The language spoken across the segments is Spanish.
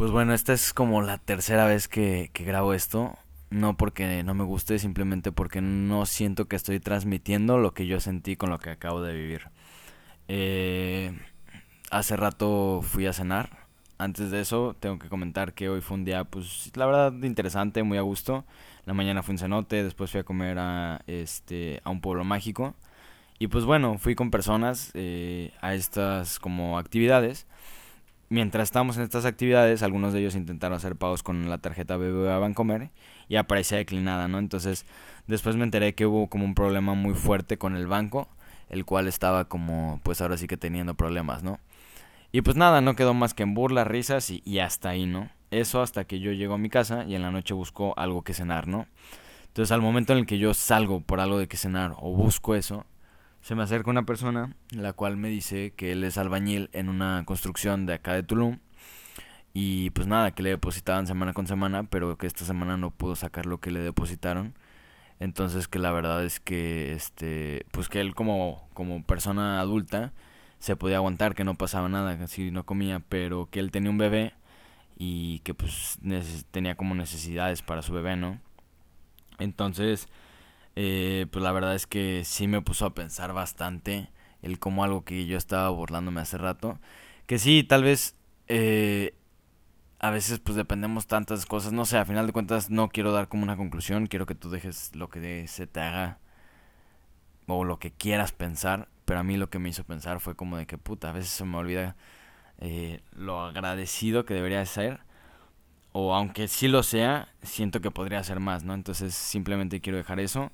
Pues bueno, esta es como la tercera vez que, que grabo esto. No porque no me guste, simplemente porque no siento que estoy transmitiendo lo que yo sentí con lo que acabo de vivir. Eh, hace rato fui a cenar. Antes de eso, tengo que comentar que hoy fue un día, pues, la verdad, interesante, muy a gusto. La mañana fui un cenote, después fui a comer a, este, a un pueblo mágico. Y pues bueno, fui con personas eh, a estas como actividades mientras estábamos en estas actividades, algunos de ellos intentaron hacer pagos con la tarjeta BBVA Bancomer y aparecía declinada, ¿no? Entonces, después me enteré que hubo como un problema muy fuerte con el banco, el cual estaba como, pues ahora sí que teniendo problemas, ¿no? Y pues nada, no quedó más que en burlas, risas y, y hasta ahí, ¿no? Eso hasta que yo llego a mi casa y en la noche busco algo que cenar, ¿no? Entonces, al momento en el que yo salgo por algo de que cenar o busco eso, se me acerca una persona, la cual me dice que él es albañil en una construcción de acá de Tulum. Y pues nada, que le depositaban semana con semana, pero que esta semana no pudo sacar lo que le depositaron. Entonces que la verdad es que este pues que él como como persona adulta se podía aguantar que no pasaba nada, casi no comía, pero que él tenía un bebé y que pues tenía como necesidades para su bebé, ¿no? Entonces, eh, pues la verdad es que sí me puso a pensar bastante el como algo que yo estaba burlándome hace rato. Que sí, tal vez eh, a veces pues dependemos tantas cosas. No sé, a final de cuentas no quiero dar como una conclusión. Quiero que tú dejes lo que se te haga o lo que quieras pensar. Pero a mí lo que me hizo pensar fue como de que puta, a veces se me olvida eh, lo agradecido que debería ser o aunque sí lo sea, siento que podría ser más, ¿no? Entonces simplemente quiero dejar eso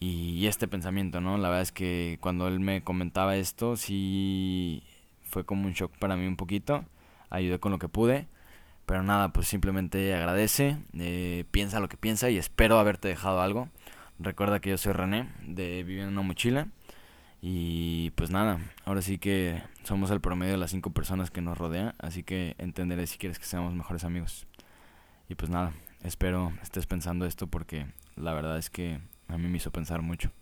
y, este pensamiento, ¿no? La verdad es que cuando él me comentaba esto, sí fue como un shock para mí un poquito, ayudé con lo que pude, pero nada, pues simplemente agradece, eh, piensa lo que piensa y espero haberte dejado algo. Recuerda que yo soy René, de Vivir en una mochila. Y nada, ahora sí que somos el promedio de las cinco personas que nos rodean, así que entenderé si quieres que seamos mejores amigos. Y pues nada, espero estés pensando esto porque la verdad es que a mí me hizo pensar mucho.